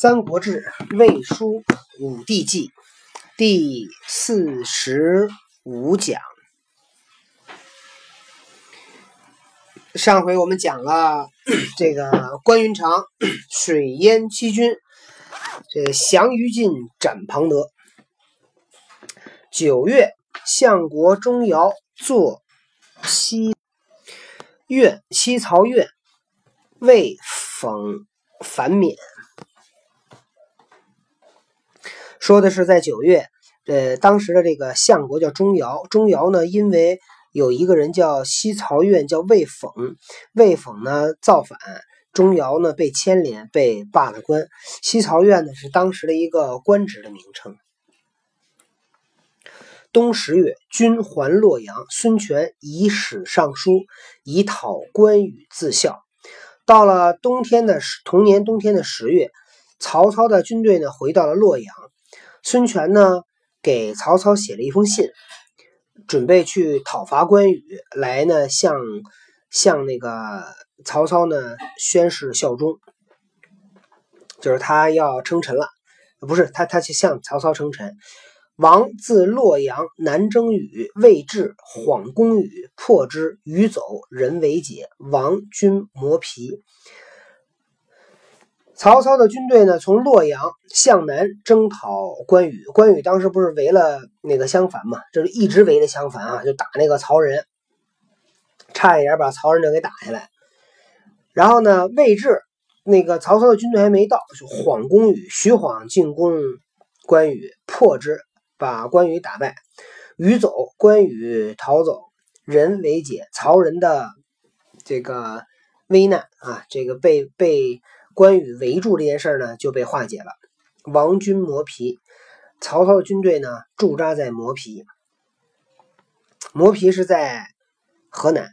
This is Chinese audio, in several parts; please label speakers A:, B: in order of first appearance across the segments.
A: 《三国志·魏书·武帝纪》第四十五讲。上回我们讲了这个关云长水淹七军，这个降于禁，斩庞德。九月，相国钟繇作西苑西曹苑，魏讽反免。说的是在九月，呃，当时的这个相国叫钟繇，钟繇呢，因为有一个人叫西曹院，叫魏讽，魏讽呢造反，钟繇呢被牵连，被罢了官。西曹院呢是当时的一个官职的名称。冬十月，军还洛阳，孙权以使上书，以讨关羽自效。到了冬天的同年冬天的十月，曹操的军队呢回到了洛阳。孙权呢，给曹操写了一封信，准备去讨伐关羽，来呢向向那个曹操呢宣誓效忠，就是他要称臣了，不是他他去向曹操称臣。王自洛阳南征羽，未至，晃攻羽，破之，羽走，人为解，王军磨皮。曹操的军队呢，从洛阳向南征讨关羽。关羽当时不是围了那个襄樊嘛，就是一直围着襄樊啊，就打那个曹仁，差一点把曹仁就给打下来。然后呢，魏至，那个曹操的军队还没到，就晃攻羽，徐晃进攻关羽，破之，把关羽打败。羽走，关羽逃走，人为解，曹仁的这个危难啊，这个被被。关羽围住这件事呢，就被化解了。王军磨皮，曹操的军队呢驻扎在磨皮。磨皮是在河南。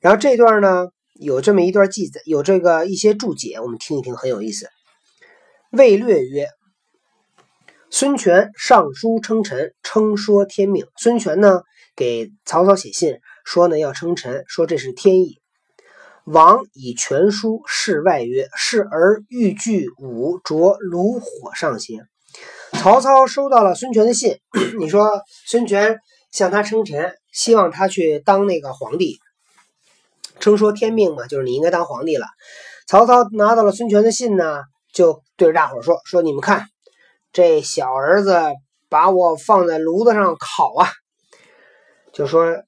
A: 然后这段呢有这么一段记载，有这个一些注解，我们听一听，很有意思。魏略曰：“孙权上书称臣，称说天命。孙权呢给曹操写信说呢要称臣，说这是天意。”王以全书示外曰：“是而欲拒武，着炉火上邪？”曹操收到了孙权的信，你说孙权向他称臣，希望他去当那个皇帝，称说天命嘛，就是你应该当皇帝了。曹操拿到了孙权的信呢，就对着大伙说：“说你们看，这小儿子把我放在炉子上烤啊！”就说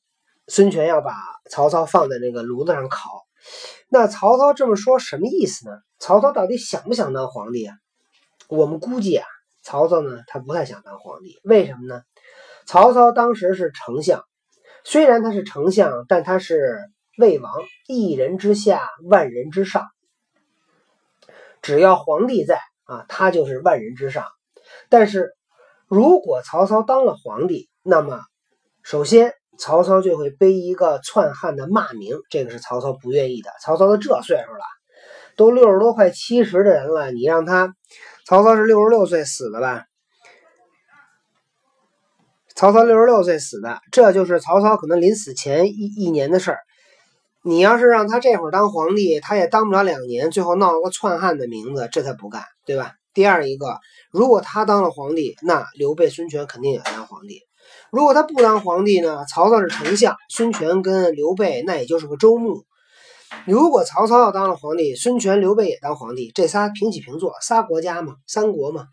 A: 孙权要把曹操放在那个炉子上烤。那曹操这么说什么意思呢？曹操到底想不想当皇帝啊？我们估计啊，曹操呢，他不太想当皇帝。为什么呢？曹操当时是丞相，虽然他是丞相，但他是魏王，一人之下，万人之上。只要皇帝在啊，他就是万人之上。但是如果曹操当了皇帝，那么首先。曹操就会背一个篡汉的骂名，这个是曹操不愿意的。曹操都这岁数了，都六十多快七十的人了，你让他，曹操是六十六岁死的吧？曹操六十六岁死的，这就是曹操可能临死前一一年的事儿。你要是让他这会儿当皇帝，他也当不了两年，最后闹了个篡汉的名字，这他不干，对吧？第二一个，如果他当了皇帝，那刘备、孙权肯定也当皇帝。如果他不当皇帝呢？曹操是丞相，孙权跟刘备那也就是个州牧。如果曹操要当了皇帝，孙权、刘备也当皇帝，这仨平起平坐，仨国家嘛，三国嘛。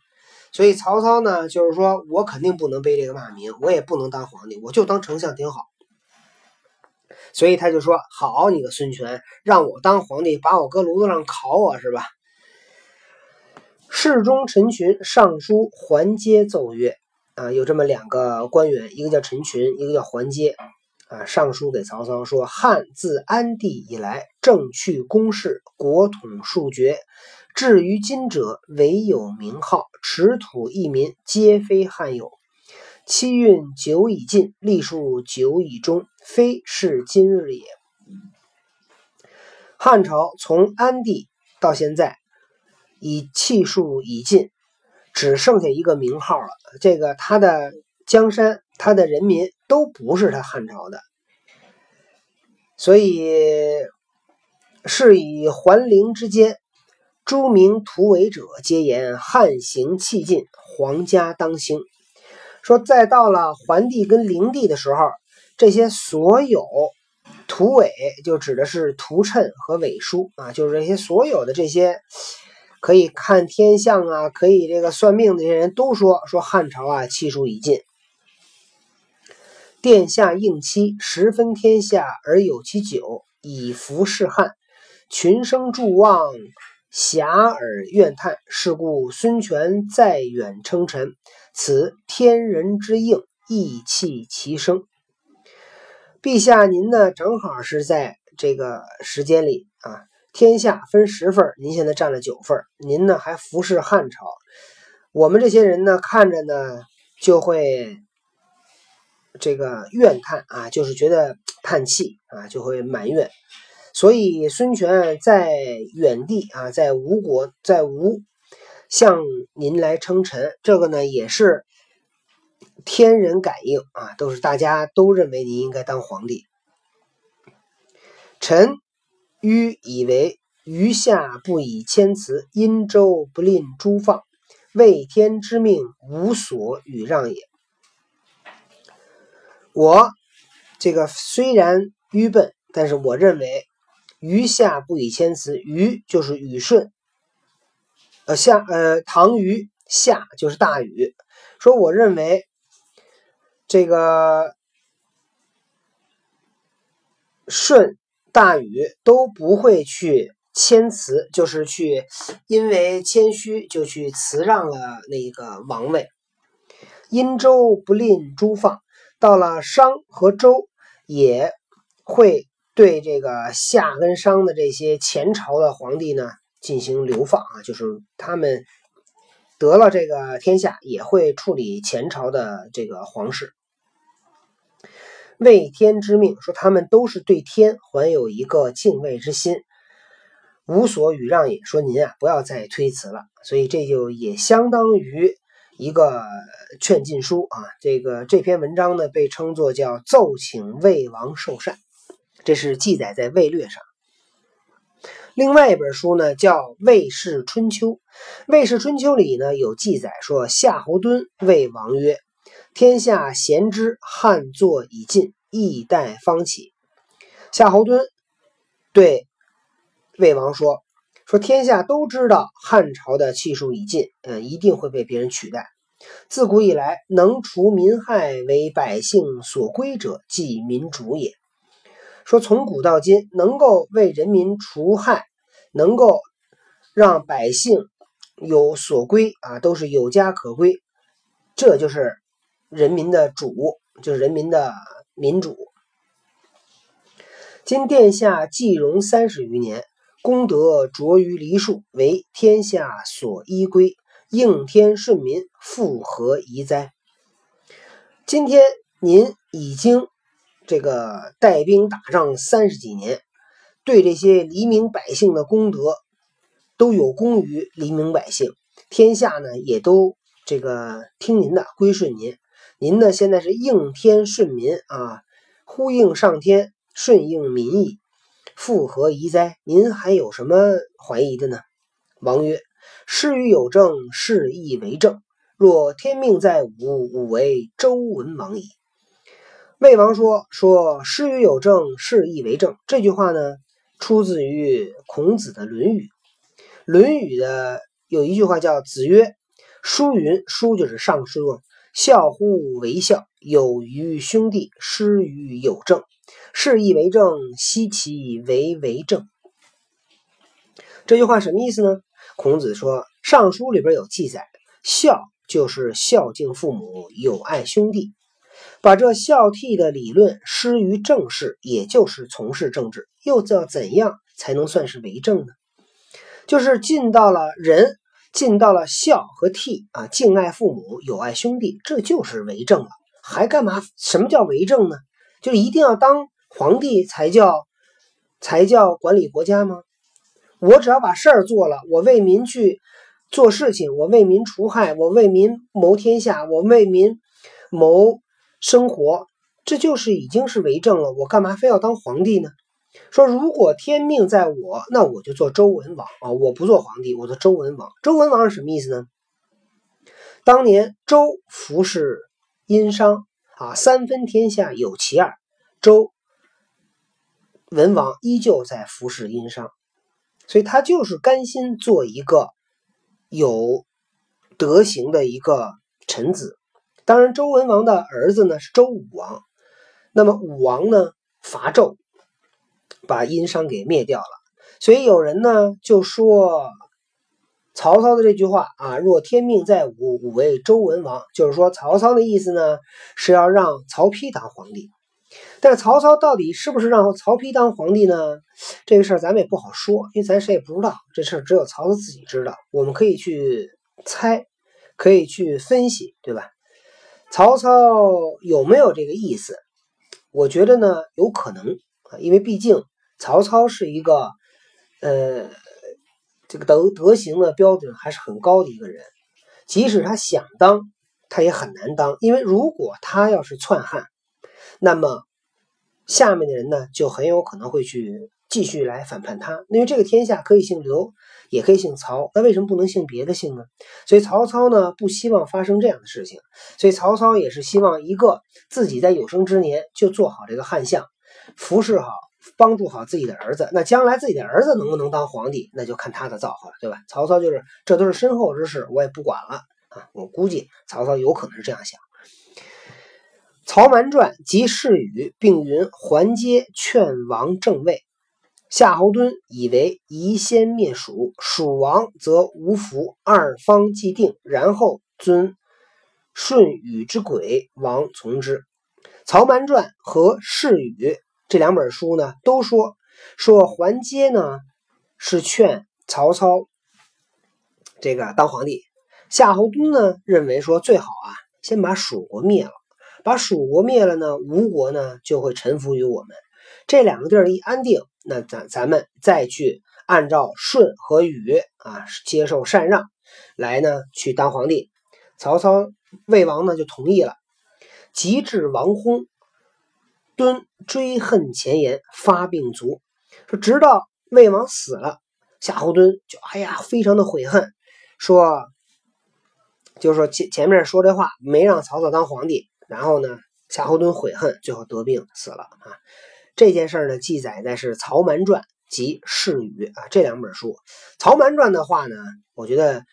A: 所以曹操呢，就是说我肯定不能背这个骂名，我也不能当皇帝，我就当丞相挺好。所以他就说：“好你个孙权，让我当皇帝，把我搁炉子上烤我是吧？”侍中陈群上书还阶奏曰。啊，有这么两个官员，一个叫陈群，一个叫桓阶，啊，上书给曹操说：汉自安帝以来，政去公事，国统数绝，至于今者，唯有名号，持土一民，皆非汉有。七运久已尽，历数久已终，非是今日也。汉朝从安帝到现在，以气数已尽。只剩下一个名号了，这个他的江山，他的人民都不是他汉朝的，所以是以桓灵之间诸名图伪者，皆言汉行气尽，皇家当兴。说再到了桓帝跟灵帝的时候，这些所有图伪就指的是图谶和伪书啊，就是这些所有的这些可以看天象啊，可以这个算命的这些人都说说汉朝啊气数已尽。殿下应期，十分天下而有其九，以服世汉。群生祝望。遐迩怨叹，是故孙权在远称臣，此天人之应，意气其生。陛下，您呢？正好是在这个时间里啊。天下分十份，您现在占了九份，您呢还服侍汉朝。我们这些人呢，看着呢就会这个怨叹啊，就是觉得叹气啊，就会埋怨。所以孙权在远地啊，在吴国，在吴向您来称臣，这个呢也是天人感应啊，都是大家都认为您应该当皇帝。臣愚以为余下不以谦辞，殷周不吝诸放，为天之命，无所与让也。我这个虽然愚笨，但是我认为。余下不以谦辞，余就是禹舜，呃下呃唐虞夏就是大禹。说我认为这个舜、大禹都不会去谦辞，就是去因为谦虚就去辞让了那个王位。殷周不吝诸放，到了商和周也会。对这个夏跟商的这些前朝的皇帝呢进行流放啊，就是他们得了这个天下，也会处理前朝的这个皇室。为天之命，说他们都是对天怀有一个敬畏之心，无所与让也。说您啊，不要再推辞了。所以这就也相当于一个劝进书啊。这个这篇文章呢，被称作叫奏请魏王受禅。这是记载在《魏略》上。另外一本书呢，叫《魏氏春秋》。《魏氏春秋》里呢有记载说，夏侯惇谓王曰：“天下贤之，汉作已尽，易待方起。”夏侯惇对魏王说：“说天下都知道汉朝的气数已尽，嗯，一定会被别人取代。自古以来，能除民害为百姓所归者，即民主也。”说从古到今，能够为人民除害，能够让百姓有所归啊，都是有家可归，这就是人民的主，就是人民的民主。今殿下继荣三十余年，功德卓于梨树，为天下所依归，应天顺民，复何疑哉？今天您已经。这个带兵打仗三十几年，对这些黎民百姓的功德都有功于黎民百姓，天下呢也都这个听您的，归顺您。您呢现在是应天顺民啊，呼应上天，顺应民意，复何疑哉？您还有什么怀疑的呢？王曰：“事与有政，事亦为政。若天命在吾，吾为周文王矣。”魏王说：“说师与有政，事亦为政。”这句话呢，出自于孔子的《论语》。《论语》的有一句话叫“子曰：书云，书就是尚书，孝乎为孝，有于兄弟，师于有正，是亦为正，奚其为为正？”这句话什么意思呢？孔子说，尚书里边有记载，孝就是孝敬父母，友爱兄弟。把这孝悌的理论施于政事，也就是从事政治，又要怎样才能算是为政呢？就是尽到了仁，尽到了孝和悌啊，敬爱父母，友爱兄弟，这就是为政了。还干嘛？什么叫为政呢？就一定要当皇帝才叫才叫管理国家吗？我只要把事儿做了，我为民去做事情，我为民除害，我为民谋天下，我为民谋。生活，这就是已经是为政了。我干嘛非要当皇帝呢？说如果天命在我，那我就做周文王啊，我不做皇帝，我做周文王。周文王是什么意思呢？当年周服侍殷商啊，三分天下有其二，周文王依旧在服侍殷商，所以他就是甘心做一个有德行的一个臣子。当然，周文王的儿子呢是周武王，那么武王呢伐纣，把殷商给灭掉了。所以有人呢就说。曹操的这句话啊，若天命在吾，吾为周文王，就是说曹操的意思呢，是要让曹丕当皇帝。但曹操到底是不是让曹丕当皇帝呢？这个事儿咱们也不好说，因为咱谁也不知道，这事儿只有曹操自己知道。我们可以去猜，可以去分析，对吧？曹操有没有这个意思？我觉得呢，有可能啊，因为毕竟曹操是一个，呃。这个德德行的标准还是很高的一个人，即使他想当，他也很难当，因为如果他要是篡汉，那么下面的人呢就很有可能会去继续来反叛他。因为这个天下可以姓刘，也可以姓曹，那为什么不能姓别的姓呢？所以曹操呢不希望发生这样的事情，所以曹操也是希望一个自己在有生之年就做好这个汉相，服侍好。帮助好自己的儿子，那将来自己的儿子能不能当皇帝，那就看他的造化了，对吧？曹操就是这都是身后之事，我也不管了啊。我估计曹操有可能是这样想。曹瞒传及侍语并云：还阶劝王正位，夏侯惇以为宜先灭蜀，蜀亡则无福，二方既定，然后尊舜禹之轨，王从之。曹瞒传和世语。这两本书呢，都说说桓阶呢是劝曹操这个当皇帝，夏侯惇呢认为说最好啊先把蜀国灭了，把蜀国灭了呢，吴国呢就会臣服于我们。这两个地儿一安定，那咱咱们再去按照舜和禹啊接受禅让来呢去当皇帝。曹操魏王呢就同意了，及至王薨。敦追恨前言，发病卒。说直到魏王死了，夏侯惇就哎呀，非常的悔恨，说，就是说前前面说这话没让曹操当皇帝，然后呢，夏侯惇悔恨，最后得病死了啊。这件事呢，记载在是《曹瞒传》及《誓语》啊这两本书。《曹瞒传》的话呢，我觉得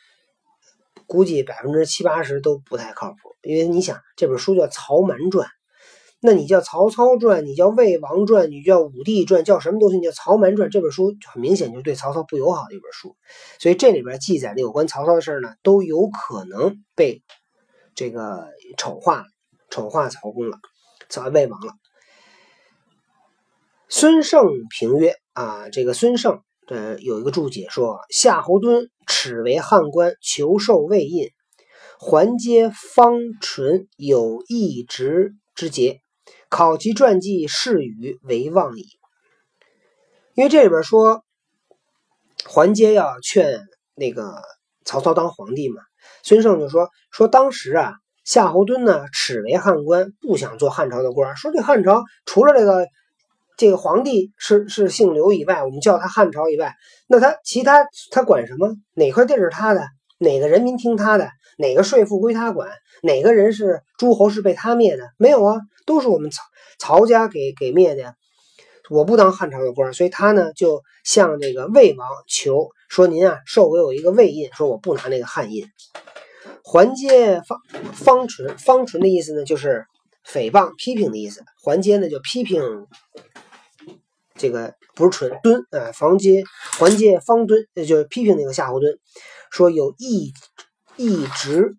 A: 估计百分之七八十都不太靠谱，因为你想这本书叫《曹瞒传》。那你叫曹操传，你叫魏王传，你叫武帝传，叫什么东西？你叫曹瞒传。这本书很明显就是对曹操不友好的一本书，所以这里边记载的有关曹操的事呢，都有可能被这个丑化，丑化曹公了，曹魏王了。孙胜评曰：啊，这个孙胜呃有一个注解说，夏侯惇耻为汉官，求受魏印，还接方纯有一直之节。考其传记，是与为妄矣。因为这里边说，桓阶要劝那个曹操当皇帝嘛。孙胜就说：“说当时啊，夏侯惇呢，耻为汉官，不想做汉朝的官。说这汉朝除了这个这个皇帝是是姓刘以外，我们叫他汉朝以外，那他其他他管什么？哪块地是他的？哪个人民听他的？哪个税赋归他管？哪个人是诸侯是被他灭的？没有啊。”都是我们曹曹家给给灭的！我不当汉朝的官，所以他呢就向这个魏王求说：“您啊，授给我一个魏印，说我不拿那个汉印。”环阶方方纯，方纯的意思呢，就是诽谤、批评的意思。环阶呢就批评这个不是纯敦啊，方阶环阶方敦，就是批评那个夏侯惇，说有义义直。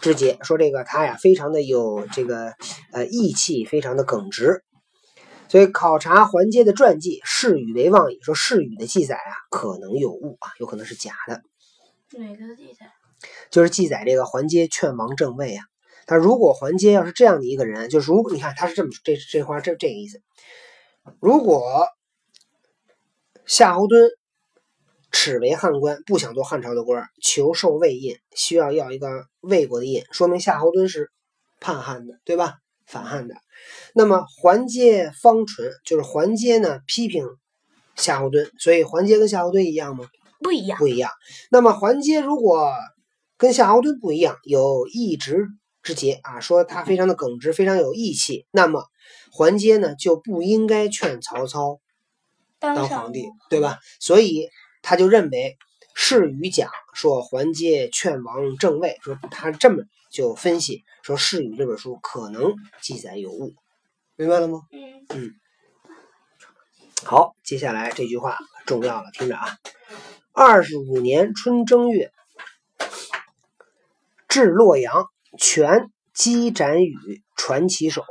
A: 之节说这个他呀，非常的有这个呃义气，非常的耿直，所以考察桓阶的传记，事与为妄矣。说事与的记载啊，可能有误啊，有可能是假的。
B: 哪个记载？
A: 就是记载这个桓阶劝王正位啊。他如果桓阶要是这样的一个人，就是如果你看他是这么这这话这这个意思，如果夏侯惇。耻为汉官，不想做汉朝的官，求受魏印，需要要一个魏国的印，说明夏侯惇是叛汉的，对吧？反汉的。那么桓阶方纯就是桓阶呢批评夏侯惇，所以桓阶跟夏侯惇一样吗？
B: 不一样。
A: 不一样。那么桓阶如果跟夏侯惇不一样，有义直之节啊，说他非常的耿直，非常有义气，那么桓阶呢就不应该劝曹操当皇帝，对吧？所以他就认为是与讲说桓阶劝王正位，说他这么就分析说是与这本书可能记载有误，明白了吗？
B: 嗯
A: 嗯。好，接下来这句话重要了，听着啊。二十五年春正月，至洛阳，权击斩羽，传其首。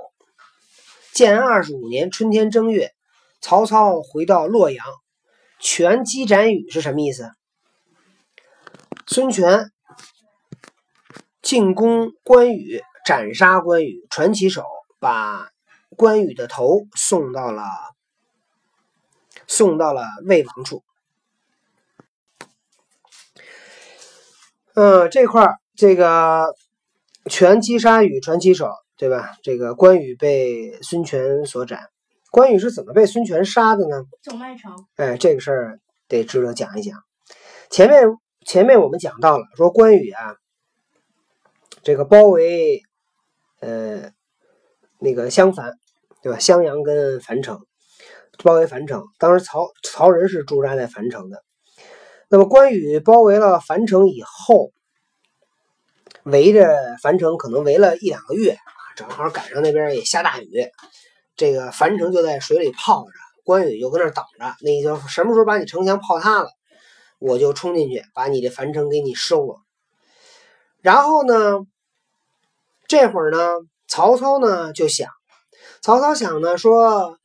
A: 建安二十五年春天正月，曹操回到洛阳，全击斩羽是什么意思？孙权进攻关羽，斩杀关羽，传奇手，把关羽的头送到了送到了魏王处。嗯，这块儿这个全击杀羽，传奇手，对吧？这个关羽被孙权所斩，关羽是怎么被孙权杀的呢？
B: 走麦城。
A: 哎，这个事儿得值得讲一讲。前面前面我们讲到了，说关羽啊，这个包围呃那个襄樊，对吧？襄阳跟樊城，包围樊城。当时曹曹仁是驻扎在樊城的。那么关羽包围了樊城以后，围着樊城可能围了一两个月啊，正好赶上那边也下大雨，这个樊城就在水里泡着，关羽就搁那等着。那就什么时候把你城墙泡塌了，我就冲进去把你这樊城给你收了。然后呢，这会儿呢，曹操呢就想，曹操想呢说。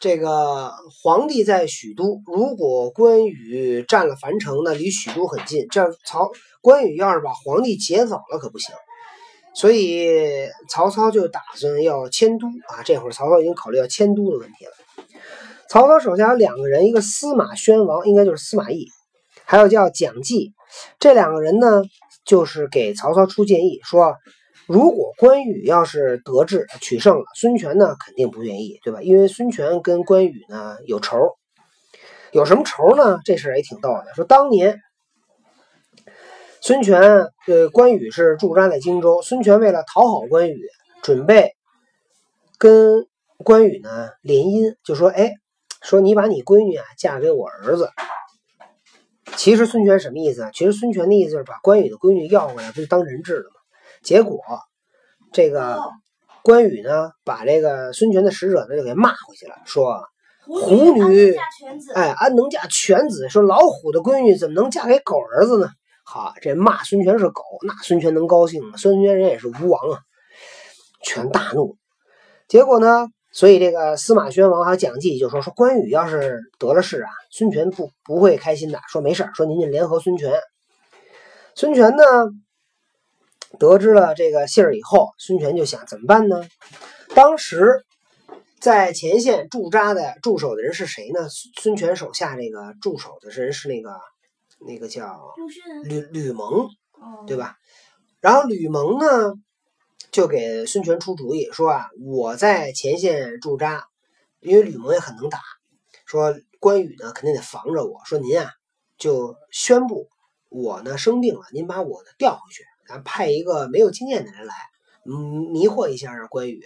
A: 这个皇帝在许都，如果关羽占了樊城呢，离许都很近，这曹关羽要是把皇帝劫走了可不行，所以曹操就打算要迁都啊。这会儿曹操已经考虑要迁都的问题了。曹操手下有两个人，一个司马宣王，应该就是司马懿，还有叫蒋济，这两个人呢，就是给曹操出建议说。如果关羽要是得志取胜了，孙权呢肯定不愿意，对吧？因为孙权跟关羽呢有仇，有什么仇呢？这事也挺逗的。说当年孙权呃关羽是驻扎在荆州，孙权为了讨好关羽，准备跟关羽呢联姻，就说哎，说你把你闺女啊嫁给我儿子。其实孙权什么意思啊？其实孙权的意思就是把关羽的闺女要过来，不就当人质了吗？结果，这个关羽呢，把这个孙权的使者呢就给骂回去了，说：“
B: 虎
A: 女，哎，安能嫁犬子？说老虎的闺女怎么能嫁给狗儿子呢？”好，这骂孙权是狗，那孙权能高兴吗？孙权人也是吴王啊，权大怒。结果呢，所以这个司马宣王还有蒋济就说：“说关羽要是得了势啊，孙权不不会开心的。说没事说您就联合孙权。孙权呢？”得知了这个信儿以后，孙权就想怎么办呢？当时在前线驻扎的驻守的人是谁呢？孙权手下这个驻守的人是那个那个叫吕吕蒙，对吧？然后吕蒙呢就给孙权出主意说啊，我在前线驻扎，因为吕蒙也很能打，说关羽呢肯定得防着我，说您啊就宣布我呢生病了，您把我呢调回去。咱派一个没有经验的人来，嗯，迷惑一下关羽。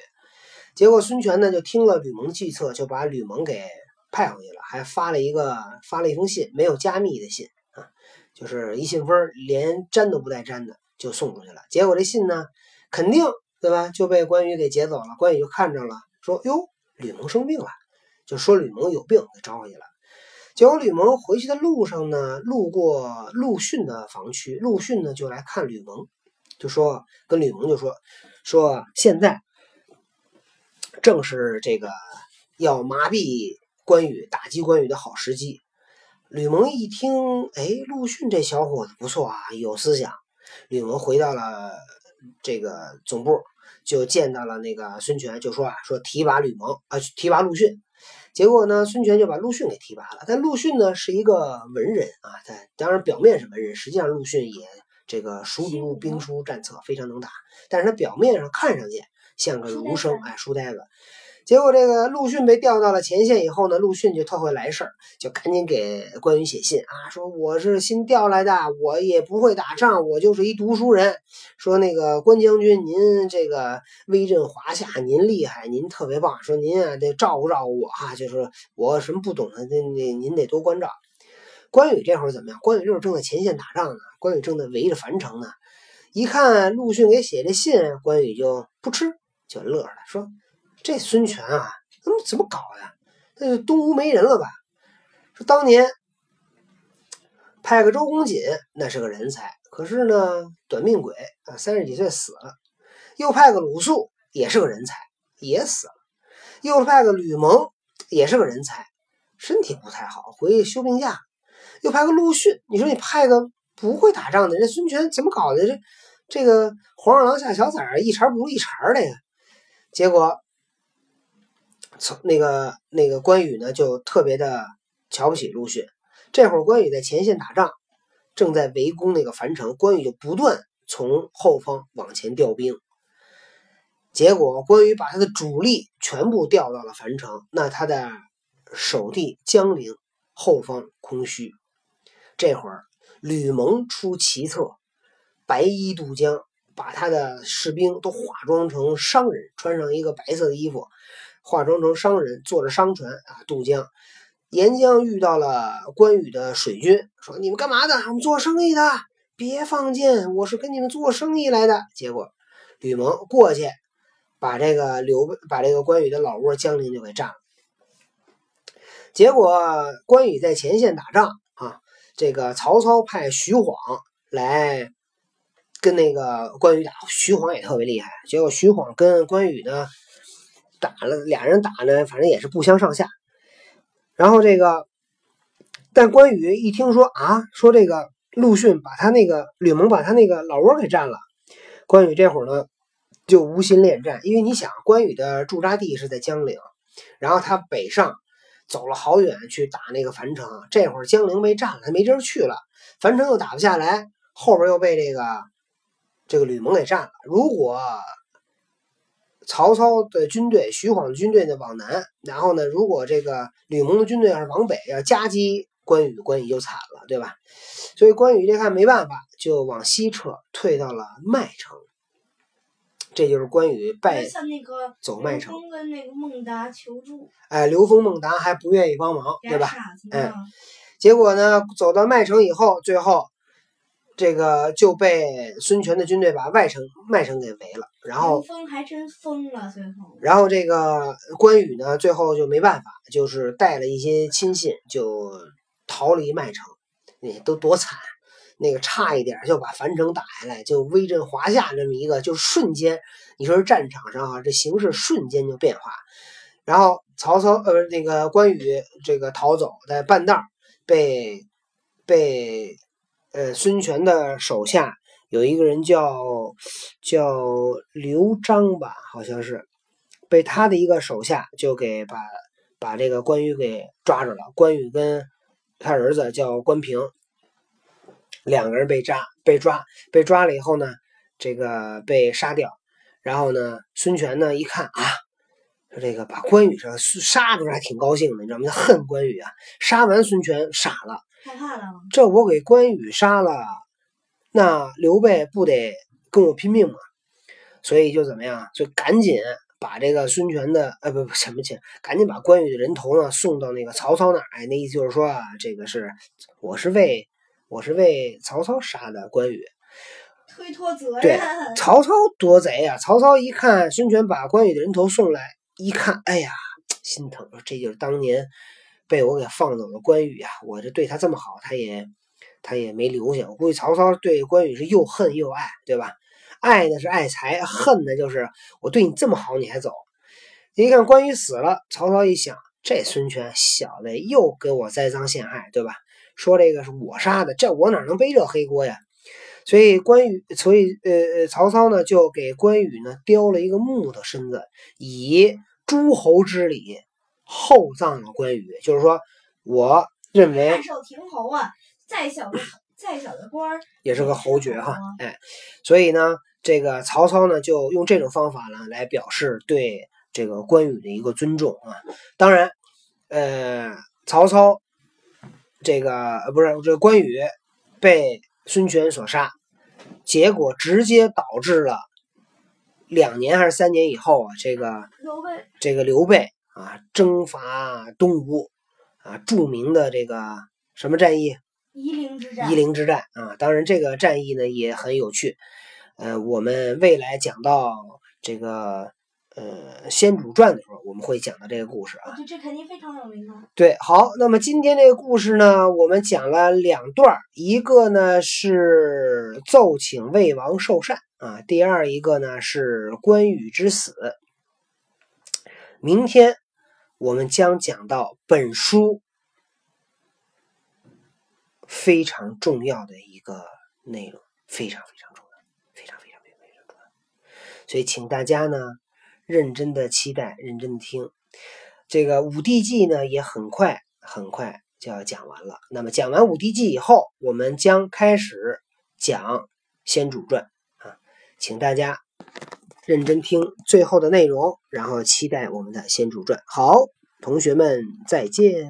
A: 结果孙权呢就听了吕蒙计策，就把吕蒙给派回去了，还发了一个发了一封信，没有加密的信啊，就是一信封，连粘都不带粘的就送出去了。结果这信呢，肯定对吧，就被关羽给劫走了。关羽就看着了，说哟，吕蒙生病了，就说吕蒙有病，给招回去了。结果吕蒙回去的路上呢，路过陆逊的房区，陆逊呢就来看吕蒙，就说跟吕蒙就说说现在正是这个要麻痹关羽、打击关羽的好时机。吕蒙一听，哎，陆逊这小伙子不错啊，有思想。吕蒙回到了这个总部，就见到了那个孙权，就说啊，说提拔吕蒙啊，提拔陆逊。结果呢，孙权就把陆逊给提拔了。但陆逊呢是一个文人啊，他当然表面是文人，实际上陆逊也这个熟读兵书战策，非常能打。但是他表面上看上去像个儒生，哎，书呆子。结果这个陆逊被调到了前线以后呢，陆逊就特会来事儿，就赶紧给关羽写信啊，说我是新调来的，我也不会打仗，我就是一读书人。说那个关将军，您这个威震华夏，您厉害，您特别棒。说您啊得照顾照顾我哈，就是我什么不懂的，那那您得多关照。关羽这会儿怎么样？关羽这会正在前线打仗呢，关羽正在围着樊城呢。一看陆逊给写这信，关羽就不吃，就乐了，说。这孙权啊，怎么怎么搞的？那东吴没人了吧？说当年派个周公瑾，那是个人才，可是呢，短命鬼啊，三十几岁死了。又派个鲁肃，也是个人才，也死了。又派个吕蒙，也是个人才，身体不太好，回去休病假。又派个陆逊，你说你派个不会打仗的，这孙权怎么搞的？这这个黄鼠狼下小崽儿，一茬不如一茬的呀。结果。从那个那个关羽呢，就特别的瞧不起陆逊。这会儿关羽在前线打仗，正在围攻那个樊城，关羽就不断从后方往前调兵。结果关羽把他的主力全部调到了樊城，那他的守地江陵后方空虚。这会儿吕蒙出奇策，白衣渡江，把他的士兵都化妆成商人，穿上一个白色的衣服。化妆成商人，坐着商船啊渡江。沿江遇到了关羽的水军，说：“你们干嘛的？我们做生意的，别放箭，我是跟你们做生意来的。”结果吕蒙过去，把这个刘把这个关羽的老窝江陵就给占了。结果关羽在前线打仗啊，这个曹操派徐晃来跟那个关羽打，徐晃也特别厉害。结果徐晃跟关羽呢。打了俩人打呢，反正也是不相上下。然后这个，但关羽一听说啊，说这个陆逊把他那个吕蒙把他那个老窝给占了，关羽这会儿呢就无心恋战，因为你想，关羽的驻扎地是在江陵，然后他北上走了好远去打那个樊城，这会儿江陵被占了，他没地儿去了，樊城又打不下来，后边又被这个这个吕蒙给占了。如果曹操的军队，徐晃的军队呢往南，然后呢，如果这个吕蒙的军队要是往北，要夹击关羽，关羽就惨了，对吧？所以关羽这看没办法，就往西撤，退到了麦城。这就是关羽败走麦城。
B: 跟那个孟达求助。
A: 哎，刘封、孟达还不愿意帮忙，对吧？哎，结果呢，走到麦城以后，最后。这个就被孙权的军队把外城麦城给围了，然后
B: 封还真疯了，最后。
A: 然后这个关羽呢，最后就没办法，就是带了一些亲信就逃离麦城。那都多惨，那个差一点就把樊城打下来，就威震华夏这么一个，就是瞬间，你说战场上啊，这形势瞬间就变化。然后曹操呃，那个关羽这个逃走在半道被被。呃，孙权的手下有一个人叫叫刘璋吧，好像是被他的一个手下就给把把这个关羽给抓着了。关羽跟他儿子叫关平，两个人被抓被抓被抓了以后呢，这个被杀掉。然后呢，孙权呢一看啊，说这个把关羽这杀着还挺高兴的，你知道吗？他恨关羽啊，杀完孙权傻了。
B: 害怕了，
A: 这我给关羽杀了，那刘备不得跟我拼命吗？所以就怎么样，就赶紧把这个孙权的，呃，不不什么钱，赶紧把关羽的人头呢送到那个曹操那儿。哎，那意思就是说啊，这个是我是为我是为曹操杀的关羽，
B: 推脱责任。
A: 对，曹操多贼啊！曹操一看孙权把关羽的人头送来，一看，哎呀，心疼，这就是当年。被我给放走了关羽啊！我这对他这么好，他也他也没留下。我估计曹操对关羽是又恨又爱，对吧？爱的是爱财，恨的就是我对你这么好你还走。一看关羽死了，曹操一想，这孙权小子又给我栽赃陷害，对吧？说这个是我杀的，这我哪能背这黑锅呀？所以关羽，所以呃，曹操呢就给关羽呢雕了一个木头身子，以诸侯之礼。厚葬了关羽，就是说，我认为
B: 太守亭侯啊，再小的再小的官儿
A: 也是个侯爵哈哎，所以呢，这个曹操呢就用这种方法呢来表示对这个关羽的一个尊重啊。当然，呃，曹操这个呃不是这个关羽被孙权所杀，结果直接导致了两年还是三年以后啊，这个这个刘备啊征伐东吴啊，著名的这个什么战役？
B: 夷陵之战，
A: 夷陵之战啊，当然这个战役呢也很有趣。呃，我们未来讲到这个呃《先主传》的时候，我们会讲到这个故事啊。
B: 这这肯定非常有名啊。
A: 对，好，那么今天这个故事呢，我们讲了两段儿，一个呢是奏请魏王受禅啊，第二一个呢是关羽之死。明天我们将讲到本书非常重要的一个内容，非常非常重要，非常非常非常非常重要。所以，请大家呢认真的期待，认真的听。这个五帝纪呢，也很快很快就要讲完了。那么讲完五帝纪以后，我们将开始讲先主传啊，请大家认真听最后的内容，然后期待我们的先主传。好，同学们再见。